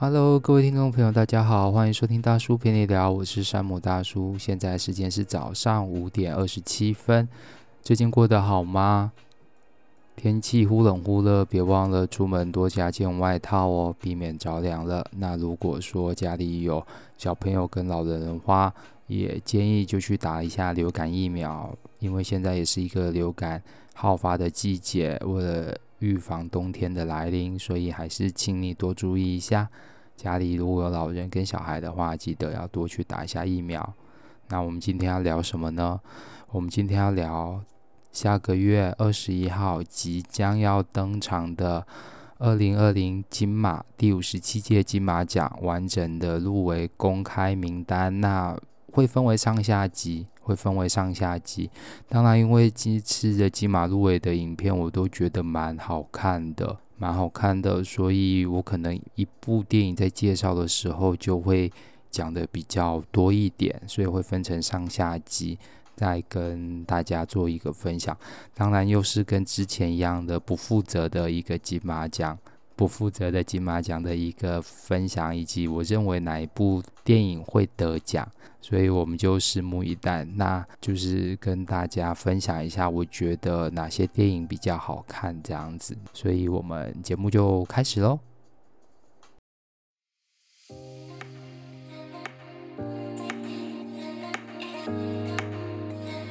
Hello，各位听众朋友，大家好，欢迎收听大叔陪你聊，我是山姆大叔。现在时间是早上五点二十七分，最近过得好吗？天气忽冷忽热，别忘了出门多加件外套哦，避免着凉了。那如果说家里有小朋友跟老人的话，也建议就去打一下流感疫苗，因为现在也是一个流感好发的季节，为了预防冬天的来临，所以还是请你多注意一下。家里如果有老人跟小孩的话，记得要多去打一下疫苗。那我们今天要聊什么呢？我们今天要聊下个月二十一号即将要登场的二零二零金马第五十七届金马奖完整的入围公开名单。那会分为上下集。会分为上下集，当然，因为这次的金马入围的影片，我都觉得蛮好看的，蛮好看的，所以我可能一部电影在介绍的时候就会讲的比较多一点，所以会分成上下集，再跟大家做一个分享。当然，又是跟之前一样的不负责的一个金马奖。不负责的金马奖的一个分享，以及我认为哪一部电影会得奖，所以我们就拭目以待。那就是跟大家分享一下，我觉得哪些电影比较好看这样子，所以我们节目就开始喽。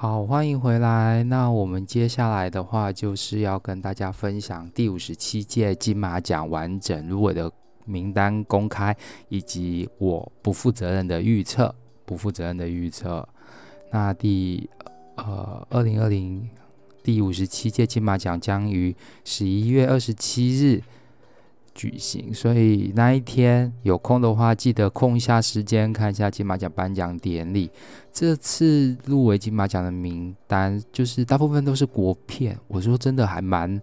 好，欢迎回来。那我们接下来的话，就是要跟大家分享第五十七届金马奖完整入围的名单公开，以及我不负责任的预测。不负责任的预测。那第呃二零二零第五十七届金马奖将于十一月二十七日举行，所以那一天有空的话，记得空一下时间看一下金马奖颁奖典礼。这次入围金马奖的名单，就是大部分都是国片。我说真的，还蛮……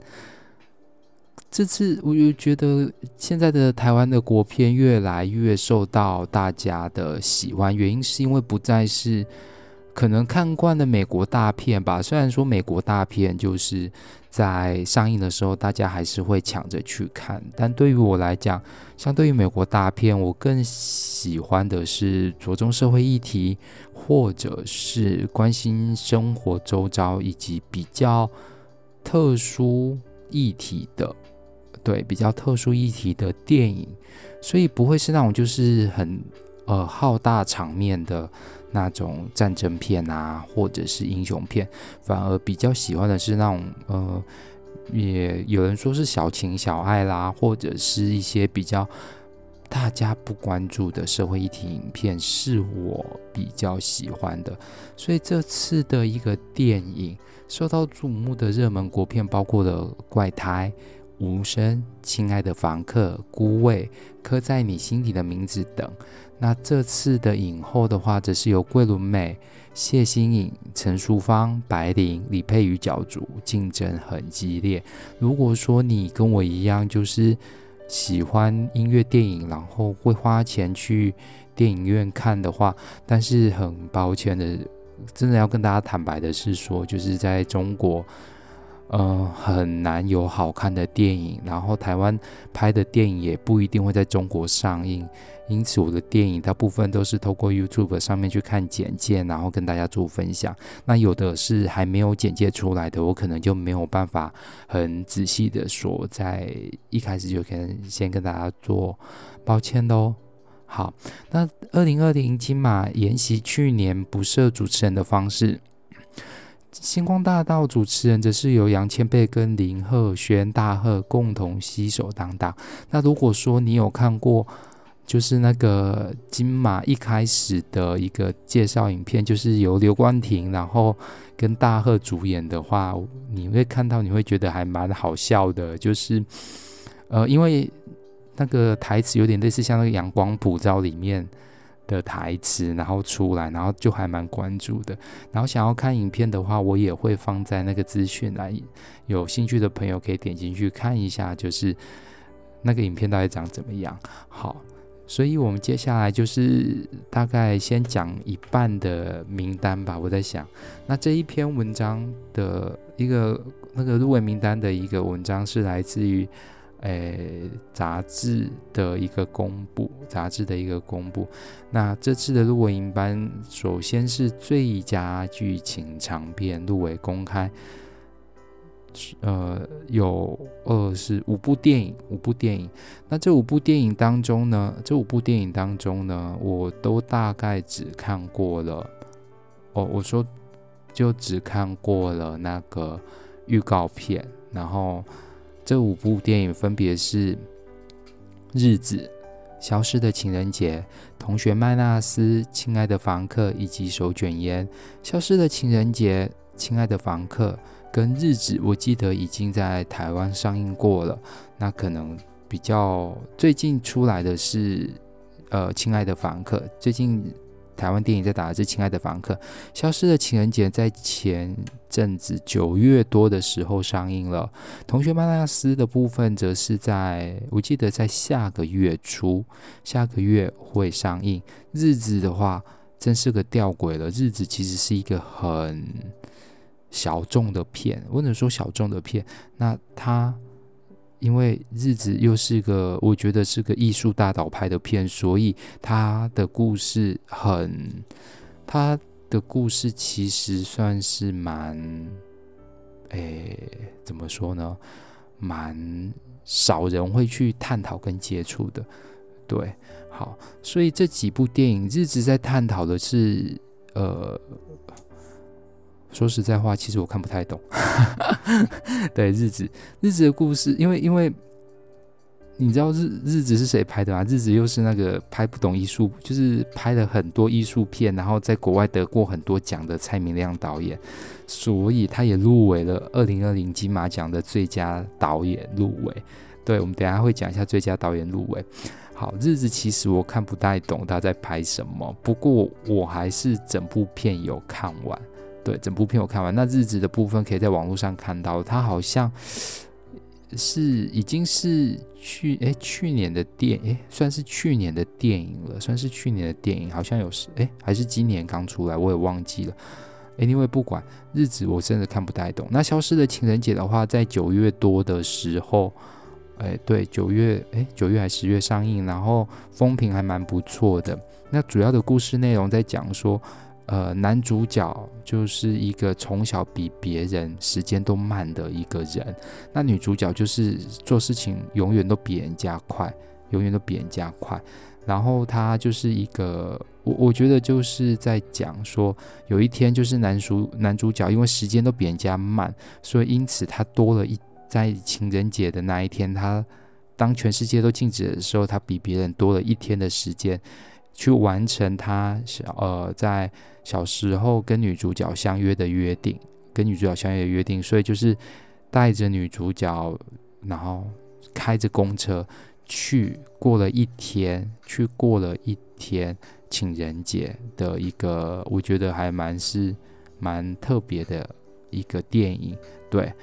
这次我就觉得现在的台湾的国片越来越受到大家的喜欢，原因是因为不再是。可能看惯了美国大片吧，虽然说美国大片就是在上映的时候，大家还是会抢着去看，但对于我来讲，相对于美国大片，我更喜欢的是着重社会议题，或者是关心生活周遭以及比较特殊议题的，对，比较特殊议题的电影，所以不会是那种就是很呃浩大场面的。那种战争片啊，或者是英雄片，反而比较喜欢的是那种呃，也有人说是小情小爱啦，或者是一些比较大家不关注的社会议题影片，是我比较喜欢的。所以这次的一个电影受到瞩目的热门国片，包括了《怪胎》、《无声》、《亲爱的房客》、《孤味》、《刻在你心底的名字》等。那这次的影后的话，则是由桂纶镁、谢欣颖、陈淑芳、白灵、李佩瑜角逐，竞争很激烈。如果说你跟我一样，就是喜欢音乐电影，然后会花钱去电影院看的话，但是很抱歉的，真的要跟大家坦白的是说，就是在中国。呃，很难有好看的电影，然后台湾拍的电影也不一定会在中国上映，因此我的电影大部分都是透过 YouTube 上面去看简介，然后跟大家做分享。那有的是还没有简介出来的，我可能就没有办法很仔细的说，在一开始就可能先跟大家做抱歉喽。好，那二零二零金马沿袭去年不设主持人的方式。星光大道主持人则是由杨千霈跟林鹤轩大鹤共同携手担当。那如果说你有看过，就是那个金马一开始的一个介绍影片，就是由刘冠廷然后跟大鹤主演的话，你会看到，你会觉得还蛮好笑的。就是呃，因为那个台词有点类似像那个阳光普照里面的台词，然后出来，然后就还蛮关注的。然后想要看影片的话，我也会放在那个资讯栏，有兴趣的朋友可以点进去看一下，就是那个影片到底长怎么样。好，所以我们接下来就是大概先讲一半的名单吧。我在想，那这一篇文章的一个那个入围名单的一个文章是来自于。诶，杂志的一个公布，杂志的一个公布。那这次的入围名单，首先是最佳剧情长片入围公开，呃，有二是五部电影，五部电影。那这五部电影当中呢，这五部电影当中呢，我都大概只看过了。哦，我说就只看过了那个预告片，然后。这五部电影分别是《日子》、《消失的情人节》、《同学麦纳斯》、《亲爱的房客》以及《手卷烟》。《消失的情人节》、《亲爱的房客》跟《日子》，我记得已经在台湾上映过了。那可能比较最近出来的是，呃，《亲爱的房客》最近。台湾电影在打的是《亲爱的房客》，《消失的情人节》在前阵子九月多的时候上映了，《同学麦纳斯》的部分则是在我记得在下个月初，下个月会上映。日子的话，真是个吊诡了。日子其实是一个很小众的片，或者说小众的片，那它。因为日子又是个，我觉得是个艺术大导拍的片，所以他的故事很，他的故事其实算是蛮，诶，怎么说呢？蛮少人会去探讨跟接触的，对，好，所以这几部电影，日子在探讨的是，呃。说实在话，其实我看不太懂。对，日子，日子的故事，因为因为你知道日日子是谁拍的吗？日子又是那个拍不懂艺术，就是拍了很多艺术片，然后在国外得过很多奖的蔡明亮导演，所以他也入围了二零二零金马奖的最佳导演入围。对，我们等下会讲一下最佳导演入围。好，日子其实我看不太懂他在拍什么，不过我还是整部片有看完。对，整部片我看完，那日子的部分可以在网络上看到，它好像是已经是去诶去年的电诶算是去年的电影了，算是去年的电影，好像有时诶还是今年刚出来，我也忘记了。Anyway，不管日子我真的看不太懂。那消失的情人节的话，在九月多的时候，诶对，九月诶九月还十月上映，然后风评还蛮不错的。那主要的故事内容在讲说。呃，男主角就是一个从小比别人时间都慢的一个人，那女主角就是做事情永远都比人家快，永远都比人家快。然后他就是一个，我我觉得就是在讲说，有一天就是男主男主角因为时间都比人家慢，所以因此他多了一在情人节的那一天，他当全世界都静止的时候，他比别人多了一天的时间。去完成他小呃在小时候跟女主角相约的约定，跟女主角相约的约定，所以就是带着女主角，然后开着公车去过了一天，去过了一天情人节的一个，我觉得还蛮是蛮特别的一个电影，对。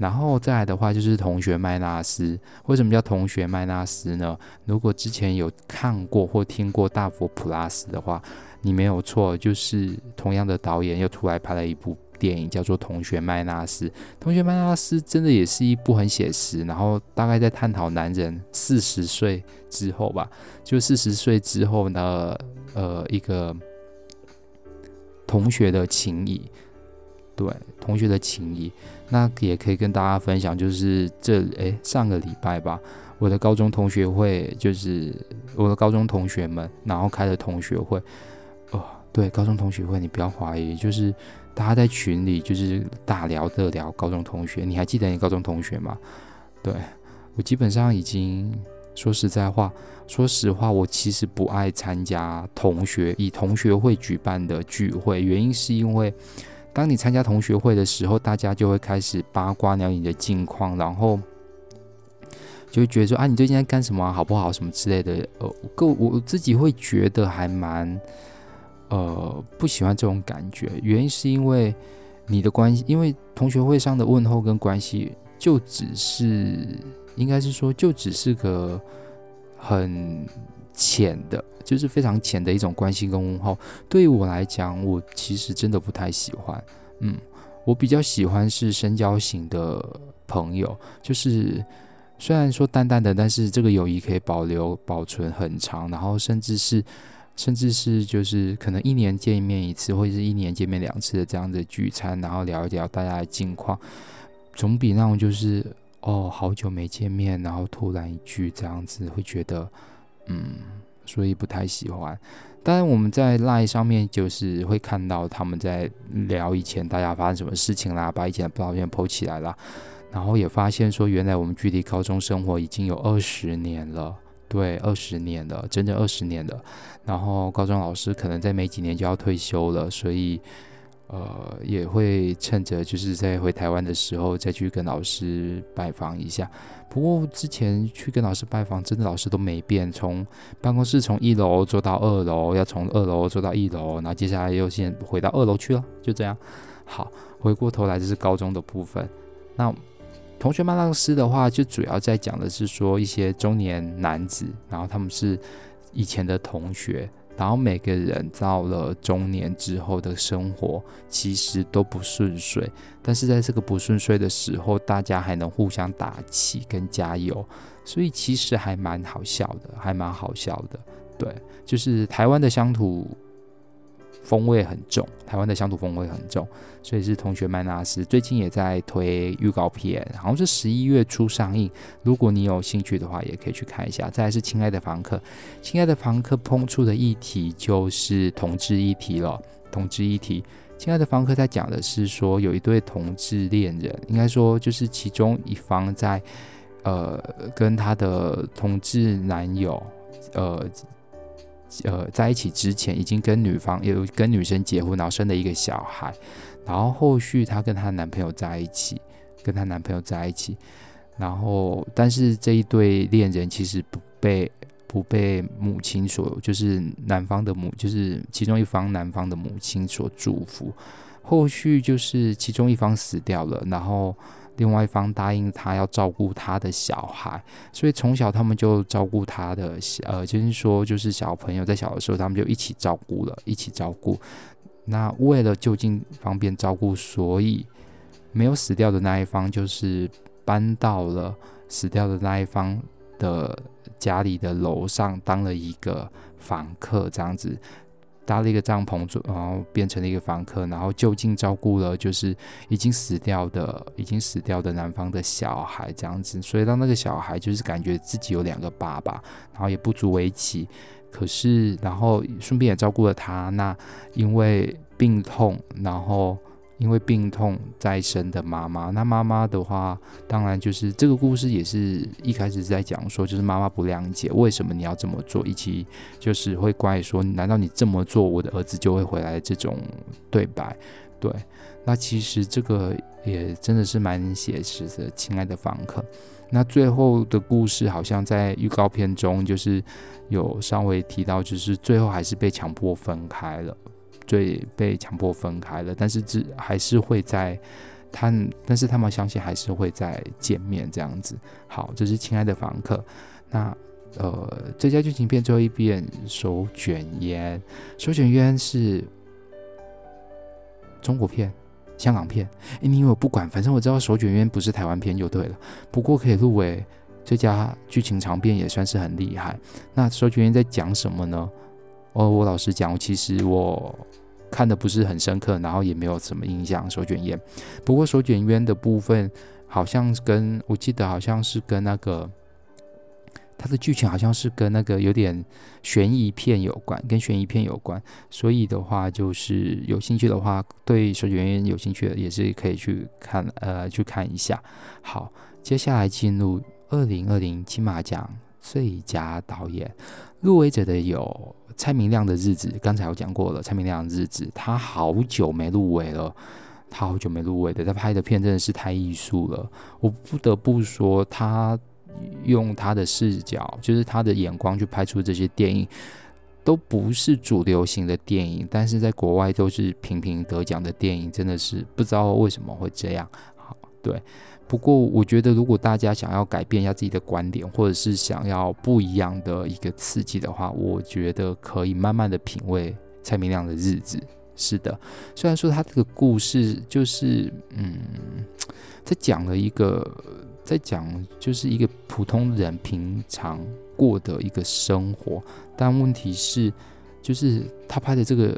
然后再来的话就是同学麦纳斯，为什么叫同学麦纳斯呢？如果之前有看过或听过大佛普拉斯的话，你没有错，就是同样的导演又出来拍了一部电影，叫做《同学麦纳斯》。同学麦纳斯真的也是一部很写实，然后大概在探讨男人四十岁之后吧，就四十岁之后呢呃一个同学的情谊。对同学的情谊，那也可以跟大家分享，就是这诶上个礼拜吧，我的高中同学会，就是我的高中同学们，然后开了同学会，哦，对，高中同学会，你不要怀疑，就是大家在群里就是大聊特聊高中同学，你还记得你高中同学吗？对，我基本上已经说实在话，说实话，我其实不爱参加同学以同学会举办的聚会，原因是因为。当你参加同学会的时候，大家就会开始八卦聊你的近况，然后就会觉得说啊，你最近在干什么？好不好？什么之类的。呃，我我自己会觉得还蛮呃不喜欢这种感觉。原因是因为你的关系，因为同学会上的问候跟关系，就只是应该是说，就只是个很浅的，就是非常浅的一种关系跟问候。对于我来讲，我其实真的不太喜欢。嗯，我比较喜欢是深交型的朋友，就是。虽然说淡淡的，但是这个友谊可以保留、保存很长，然后甚至是，甚至是就是可能一年见面一次，或者是一年见面两次的这样的聚餐，然后聊一聊大家的近况，总比那种就是哦好久没见面，然后突然一句这样子，会觉得嗯，所以不太喜欢。当然我们在 LINE 上面就是会看到他们在聊以前大家发生什么事情啦，把以前的照片 PO 起来啦。然后也发现说，原来我们距离高中生活已经有二十年了，对，二十年了，整整二十年了。然后高中老师可能在没几年就要退休了，所以呃也会趁着就是在回台湾的时候再去跟老师拜访一下。不过之前去跟老师拜访，真的老师都没变，从办公室从一楼坐到二楼，要从二楼坐到一楼，然后接下来又先回到二楼去了，就这样。好，回过头来就是高中的部分，那。同学麦浪斯的话，就主要在讲的是说一些中年男子，然后他们是以前的同学，然后每个人到了中年之后的生活其实都不顺遂，但是在这个不顺遂的时候，大家还能互相打气跟加油，所以其实还蛮好笑的，还蛮好笑的。对，就是台湾的乡土。风味很重，台湾的乡土风味很重，所以是同学麦纳斯最近也在推预告片，好像是十一月初上映。如果你有兴趣的话，也可以去看一下。再来是亲爱的房客，亲爱的房客碰触的议题就是同志议题了。同志议题，亲爱的房客在讲的是说有一对同志恋人，应该说就是其中一方在呃跟他的同志男友呃。呃，在一起之前已经跟女方有跟女生结婚，然后生了一个小孩，然后后续她跟她男朋友在一起，跟她男朋友在一起，然后但是这一对恋人其实不被不被母亲所，就是男方的母，就是其中一方男方的母亲所祝福，后续就是其中一方死掉了，然后。另外一方答应他要照顾他的小孩，所以从小他们就照顾他的，呃，就是说，就是小朋友在小的时候，他们就一起照顾了，一起照顾。那为了就近方便照顾，所以没有死掉的那一方，就是搬到了死掉的那一方的家里的楼上，当了一个房客，这样子。搭了一个帐篷，然后变成了一个房客，然后就近照顾了就是已经死掉的、已经死掉的男方的小孩这样子，所以让那个小孩就是感觉自己有两个爸爸，然后也不足为奇。可是，然后顺便也照顾了他。那因为病痛，然后。因为病痛在身的妈妈，那妈妈的话，当然就是这个故事也是一开始在讲说，就是妈妈不谅解为什么你要这么做，以及就是会怪说，难道你这么做，我的儿子就会回来这种对白？对，那其实这个也真的是蛮写实的，亲爱的房客。那最后的故事好像在预告片中就是有稍微提到，就是最后还是被强迫分开了。所以，被强迫分开了，但是只还是会在他，但是他们相信还是会再见面这样子。好，这是亲爱的房客。那呃，最佳剧情片最后一遍，手卷烟。手卷烟是中国片、香港片。诶，你以为我不管，反正我知道手卷烟不是台湾片就对了。不过可以入围最佳剧情长片也算是很厉害。那手卷烟在讲什么呢？哦，我老实讲，其实我。看的不是很深刻，然后也没有什么印象。手卷烟，不过手卷烟的部分好像跟我记得好像是跟那个它的剧情好像是跟那个有点悬疑片有关，跟悬疑片有关。所以的话，就是有兴趣的话，对手卷烟有兴趣的也是可以去看，呃，去看一下。好，接下来进入二零二零金马奖最佳导演入围者的有。蔡明亮的日子，刚才我讲过了。蔡明亮的日子，他好久没入围了，他好久没入围的。他拍的片真的是太艺术了，我不得不说，他用他的视角，就是他的眼光去拍出这些电影，都不是主流型的电影，但是在国外都是频频得奖的电影，真的是不知道为什么会这样。对。不过我觉得，如果大家想要改变一下自己的观点，或者是想要不一样的一个刺激的话，我觉得可以慢慢的品味蔡明亮的日子。是的，虽然说他这个故事就是，嗯，在讲了一个，在讲就是一个普通人平常过的一个生活，但问题是，就是他拍的这个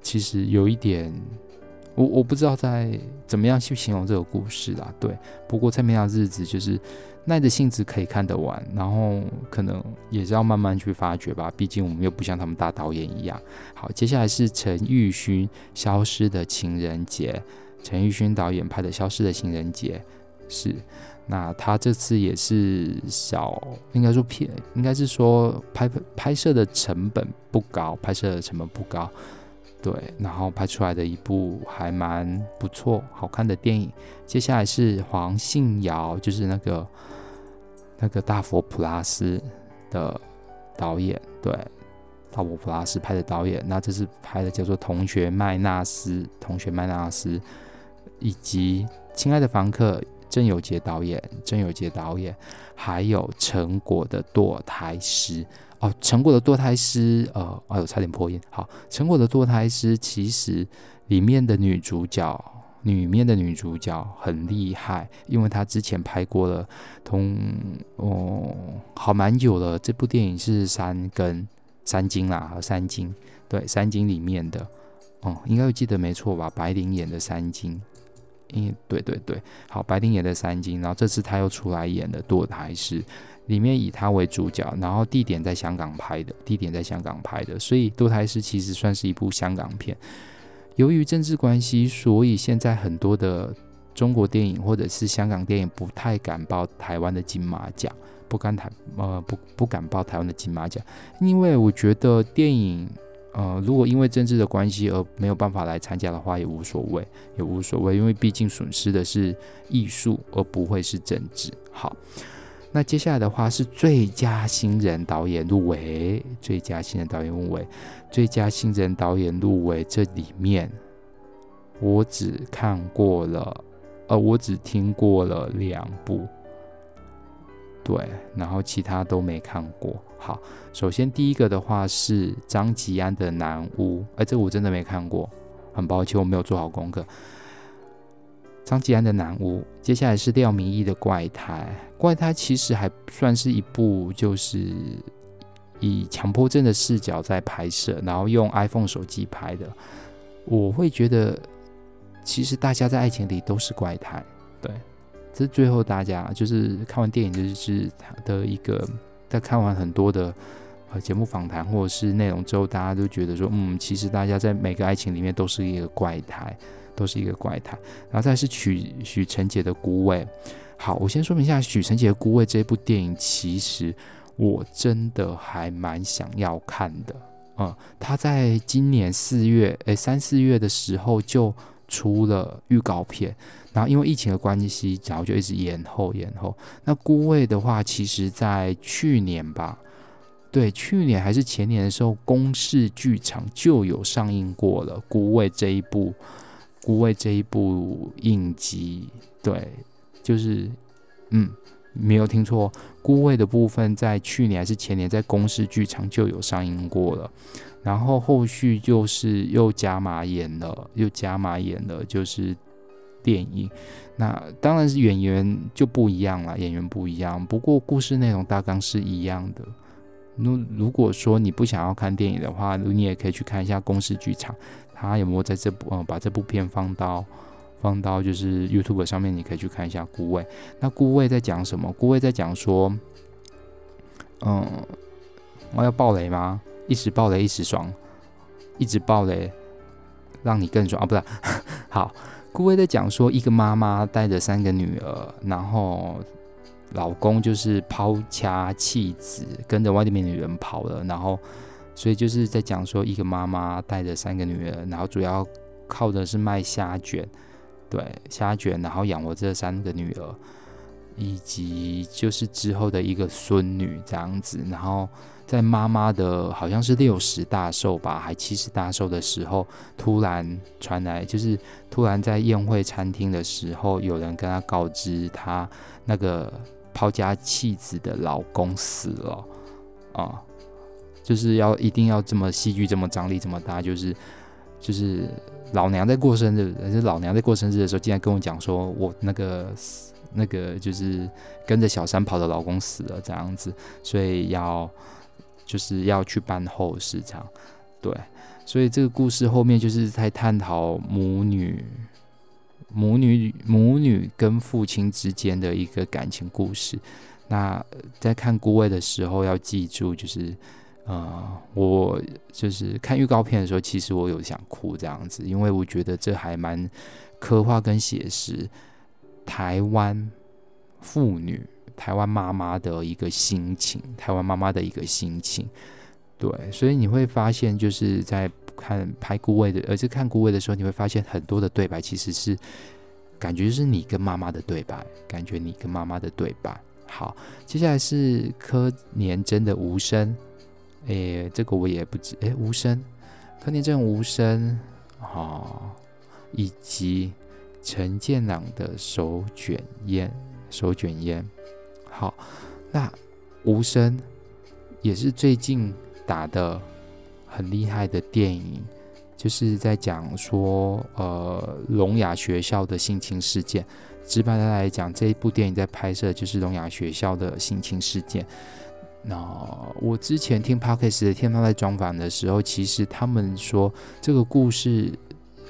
其实有一点。我我不知道在怎么样去形容这个故事啦，对。不过蔡明亮日子就是耐着性子可以看得完，然后可能也是要慢慢去发掘吧。毕竟我们又不像他们大导演一样。好，接下来是陈玉勋《消失的情人节》，陈玉勋导演拍的《消失的情人节》是。那他这次也是小，应该说片，应该是说拍拍摄的成本不高，拍摄的成本不高。对，然后拍出来的一部还蛮不错、好看的电影。接下来是黄信尧，就是那个那个大佛普拉斯的导演，对，大佛普拉斯拍的导演。那这是拍的叫做《同学麦纳斯》，《同学麦纳斯》，以及《亲爱的房客》，郑有杰导演，郑有杰导演，还有成果的堕胎师。哦，成果的堕胎师，呃，哎呦，差点破音。好，成果的堕胎师其实里面的女主角，里面的女主角很厉害，因为她之前拍过了同，哦，好蛮久了。这部电影是三更三金啦，三金，对，三金里面的，哦，应该会记得没错吧？白灵演的三金，嗯，对对对，好，白丁演的三金，然后这次他又出来演的堕胎师。里面以他为主角，然后地点在香港拍的，地点在香港拍的，所以《堕胎师》其实算是一部香港片。由于政治关系，所以现在很多的中国电影或者是香港电影不太敢报台湾的金马奖，不敢台呃不不敢报台湾的金马奖，因为我觉得电影呃如果因为政治的关系而没有办法来参加的话，也无所谓，也无所谓，因为毕竟损失的是艺术，而不会是政治。好。那接下来的话是最佳新人导演入围，最佳新人导演入围，最佳新人导演入围。这里面我只看过了，呃，我只听过了两部，对，然后其他都没看过。好，首先第一个的话是张吉安的《南屋》，哎，这个我真的没看过，很抱歉，我没有做好功课。张吉安的《南屋》，接下来是廖明义的《怪胎》。《怪胎》其实还算是一部，就是以强迫症的视角在拍摄，然后用 iPhone 手机拍的。我会觉得，其实大家在爱情里都是怪胎。对，这是最后大家就是看完电影，就是他的一个，在看完很多的呃节目访谈或者是内容之后，大家都觉得说，嗯，其实大家在每个爱情里面都是一个怪胎。都是一个怪胎，然后再是许许承杰的《孤味》。好，我先说明一下许承杰的《孤味》这部电影，其实我真的还蛮想要看的。嗯，他在今年四月，诶，三四月的时候就出了预告片，然后因为疫情的关系，然后就一直延后延后。那《孤味》的话，其实在去年吧，对，去年还是前年的时候，公视剧场就有上映过了《孤味》这一部。孤味这一部影集，对，就是，嗯，没有听错，孤味的部分在去年还是前年在公视剧场就有上映过了，然后后续就是又加码演了，又加码演了，就是电影，那当然是演员就不一样了，演员不一样，不过故事内容大纲是一样的。如如果说你不想要看电影的话，你也可以去看一下公视剧场。他有没有在这部呃把这部片放到放到就是 YouTube 上面？你可以去看一下《孤味》。那《孤味》在讲什么？《孤味》在讲说，嗯，我要爆雷吗？一时爆雷一时爽，一直爆雷让你更爽啊！不是，好，《顾威》在讲说一个妈妈带着三个女儿，然后老公就是抛家弃子，跟着外面的女人跑了，然后。所以就是在讲说，一个妈妈带着三个女儿，然后主要靠的是卖虾卷，对，虾卷，然后养活这三个女儿。以及就是之后的一个孙女这样子，然后在妈妈的好像是六十大寿吧，还七十大寿的时候，突然传来，就是突然在宴会餐厅的时候，有人跟她告知她那个抛家弃子的老公死了啊，就是要一定要这么戏剧这么张力这么大，就是就是老娘在过生日，是老娘在过生日的时候，竟然跟我讲说我那个。那个就是跟着小三跑的老公死了这样子，所以要就是要去办后事这样，对，所以这个故事后面就是在探讨母女、母女、母女跟父亲之间的一个感情故事。那在看孤味的时候要记住，就是呃，我就是看预告片的时候，其实我有想哭这样子，因为我觉得这还蛮刻画跟写实。台湾妇女、台湾妈妈的一个心情，台湾妈妈的一个心情，对，所以你会发现，就是在看拍顾位的，而是看顾位的时候，你会发现很多的对白其实是感觉是你跟妈妈的对白，感觉你跟妈妈的对白。好，接下来是柯年真的无声，诶，这个我也不知，诶，无声，柯年真无声，好，以及。陈建朗的手卷烟，手卷烟，好，那无声也是最近打的很厉害的电影，就是在讲说，呃，聋哑学校的性侵事件。直白的来讲，这一部电影在拍摄就是聋哑学校的性侵事件。那我之前听 Podcast 的天猫在专访的时候，其实他们说这个故事。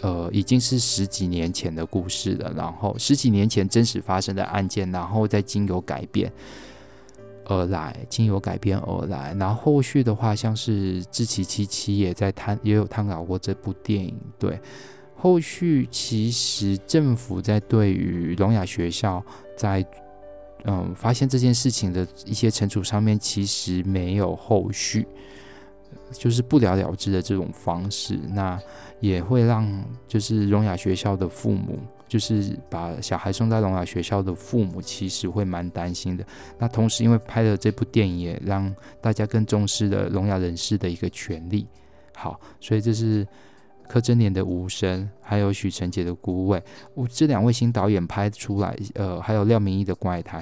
呃，已经是十几年前的故事了。然后十几年前真实发生的案件，然后再经由改编而来，经由改编而来。然后后续的话，像是志祺七七也在探，也有探讨过这部电影。对，后续其实政府在对于聋哑学校在嗯发现这件事情的一些惩处上面，其实没有后续，就是不了了之的这种方式。那。也会让就是聋哑学校的父母，就是把小孩送在聋哑学校的父母，其实会蛮担心的。那同时，因为拍了这部电影，也让大家更重视了聋哑人士的一个权利。好，所以这是柯贞年的《无声》，还有许承杰的《孤味》。这两位新导演拍出来，呃，还有廖明义的《怪胎》，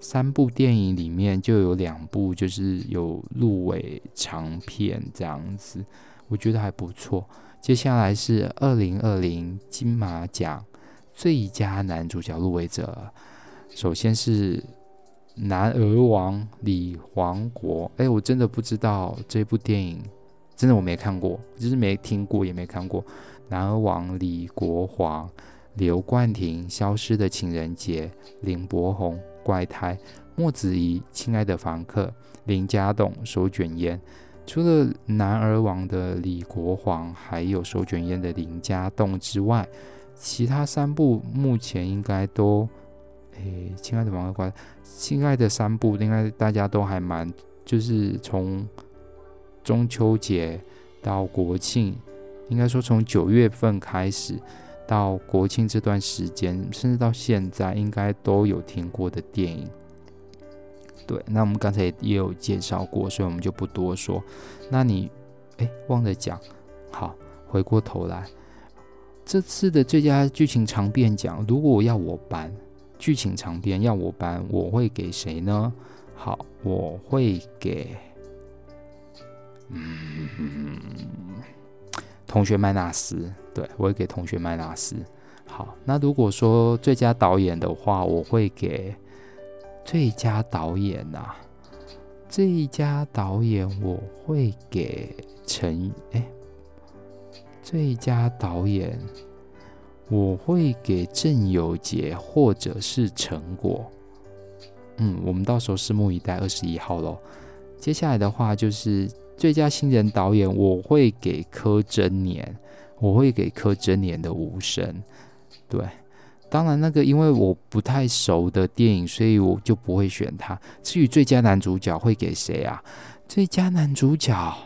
三部电影里面就有两部就是有入围长片这样子，我觉得还不错。接下来是二零二零金马奖最佳男主角入围者，首先是《男儿王》李黄国。哎，我真的不知道这部电影，真的我没看过，就是没听过也没看过。《男儿王》李国华、刘冠廷，《消失的情人节》林柏宏，《怪胎》莫子仪，《亲爱的房客》林家栋，《手卷烟》。除了男儿王的李国煌，还有手卷烟的林家栋之外，其他三部目前应该都，诶，亲爱的王冠，亲爱的三部应该大家都还蛮，就是从中秋节到国庆，应该说从九月份开始到国庆这段时间，甚至到现在，应该都有听过的电影。对，那我们刚才也有介绍过，所以我们就不多说。那你，哎，忘了讲，好，回过头来，这次的最佳剧情长片奖，如果要我颁剧情长片，要我颁，我会给谁呢？好，我会给，嗯，同学麦纳斯。对，我会给同学麦纳斯。好，那如果说最佳导演的话，我会给。最佳导演呐、啊，最佳导演我会给陈哎，最佳导演我会给郑有杰或者是陈果，嗯，我们到时候拭目以待，二十一号喽。接下来的话就是最佳新人导演，我会给柯真年，我会给柯真年的无声，对。当然，那个因为我不太熟的电影，所以我就不会选他。至于最佳男主角会给谁啊？最佳男主角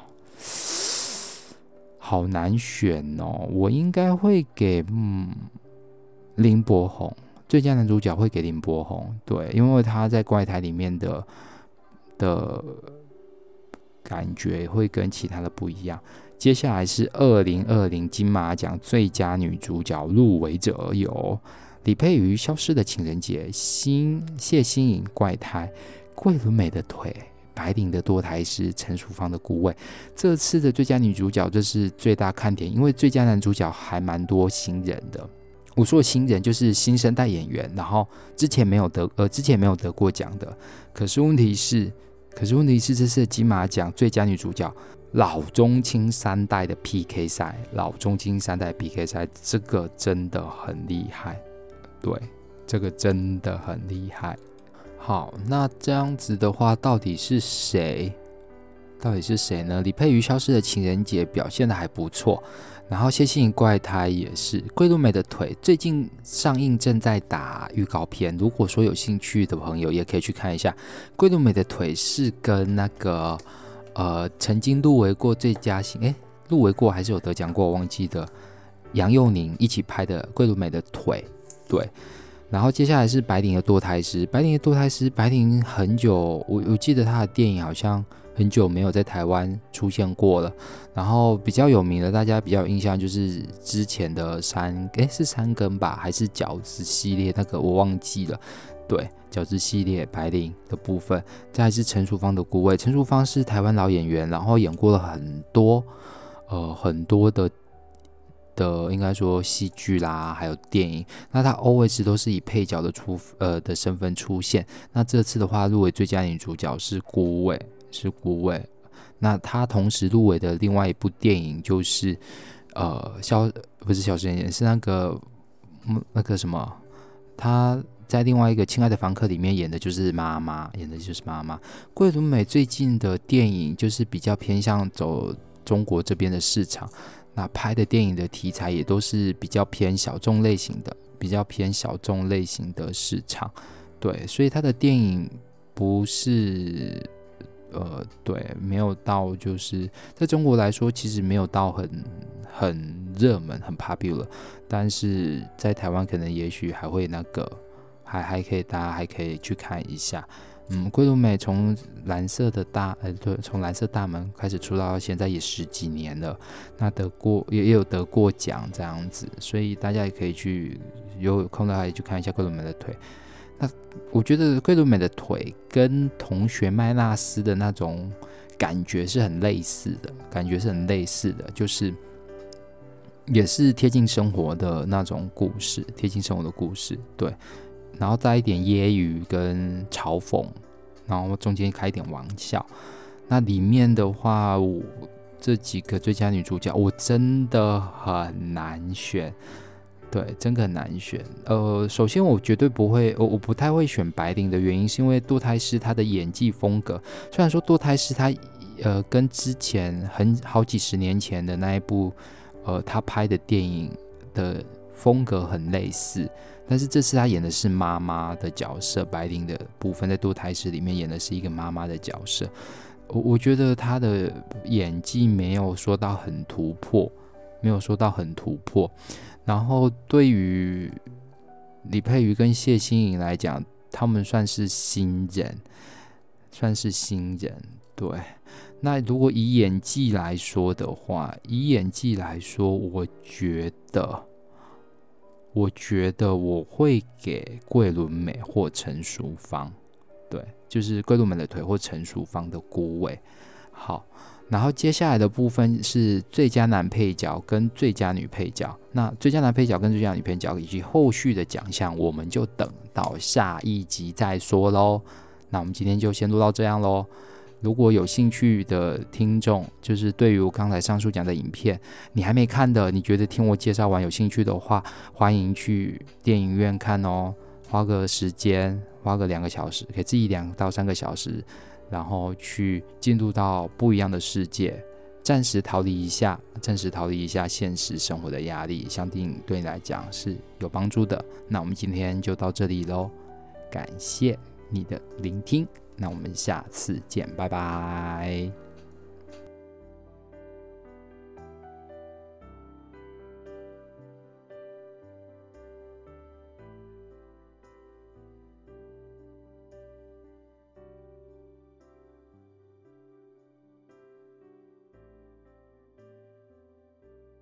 好难选哦，我应该会给嗯林柏宏。最佳男主角会给林柏宏，对，因为他在怪胎里面的的感觉会跟其他的不一样。接下来是二零二零金马奖最佳女主角入围者有李佩瑜《消失的情人节》、新谢欣颖《怪胎》、桂纶镁的腿、白灵的堕胎师、陈淑芳的孤味。这次的最佳女主角这是最大看点，因为最佳男主角还蛮多新人的。我说的新人就是新生代演员，然后之前没有得呃之前没有得过奖的。可是问题是，可是问题是这次的金马奖最佳女主角老中青三代的 PK 赛，老中青三代 PK 赛，这个真的很厉害。对，这个真的很厉害。好，那这样子的话，到底是谁？到底是谁呢？李佩瑜消失的情人节表现得还不错。然后谢欣颖怪胎也是，桂纶镁的腿最近上映，正在打预告片。如果说有兴趣的朋友，也可以去看一下。桂纶镁的腿是跟那个呃曾经入围过最佳新，诶，入围过还是有得奖过，我忘记的杨佑宁一起拍的桂纶镁的腿。对，然后接下来是白灵的堕胎师，白灵的堕胎师，白灵很久，我我记得他的电影好像。很久没有在台湾出现过了，然后比较有名的，大家比较有印象就是之前的三，诶，是三更吧，还是饺子系列那个我忘记了。对，饺子系列白领的部分，再是陈淑芳的孤味。陈淑芳是台湾老演员，然后演过了很多，呃，很多的的应该说戏剧啦，还有电影。那她 always 都是以配角的出呃的身份出现。那这次的话，入围最佳女主角是孤味。是孤味，那他同时入围的另外一部电影就是，呃，肖不是消失人是那个，那个什么，他在另外一个《亲爱的房客》里面演的就是妈妈，演的就是妈妈。桂纶镁最近的电影就是比较偏向走中国这边的市场，那拍的电影的题材也都是比较偏小众类型的，比较偏小众类型的市场，对，所以他的电影不是。呃，对，没有到，就是在中国来说，其实没有到很很热门、很 popular，但是在台湾可能也许还会那个，还还可以，大家还可以去看一下。嗯，桂纶镁从蓝色的大，呃，对，从蓝色大门开始出道到现在也十几年了，那得过也也有得过奖这样子，所以大家也可以去有空的话也去看一下桂纶镁的腿。那我觉得桂纶镁的腿跟同学麦纳斯的那种感觉是很类似的，感觉是很类似的，就是也是贴近生活的那种故事，贴近生活的故事，对，然后带一点揶揄跟嘲讽，然后中间开一点玩笑。那里面的话，我这几个最佳女主角，我真的很难选。对，真的很难选。呃，首先我绝对不会，我我不太会选白灵的原因，是因为堕胎师他的演技风格，虽然说堕胎师他呃跟之前很好几十年前的那一部呃他拍的电影的风格很类似，但是这次他演的是妈妈的角色，白灵的部分在堕胎师里面演的是一个妈妈的角色，我我觉得他的演技没有说到很突破，没有说到很突破。然后对于李佩瑜跟谢欣颖来讲，他们算是新人，算是新人。对，那如果以演技来说的话，以演技来说，我觉得，我觉得我会给桂纶镁或陈淑芳。对，就是桂纶镁的腿或陈淑芳的孤位。好。然后接下来的部分是最佳男配角跟最佳女配角。那最佳男配角跟最佳女配角以及后续的奖项，我们就等到下一集再说喽。那我们今天就先录到这样喽。如果有兴趣的听众，就是对于我刚才上述讲的影片，你还没看的，你觉得听我介绍完有兴趣的话，欢迎去电影院看哦。花个时间，花个两个小时，给自己两到三个小时。然后去进入到不一样的世界，暂时逃离一下，暂时逃离一下现实生活的压力，相信对你来讲是有帮助的。那我们今天就到这里喽，感谢你的聆听，那我们下次见，拜拜。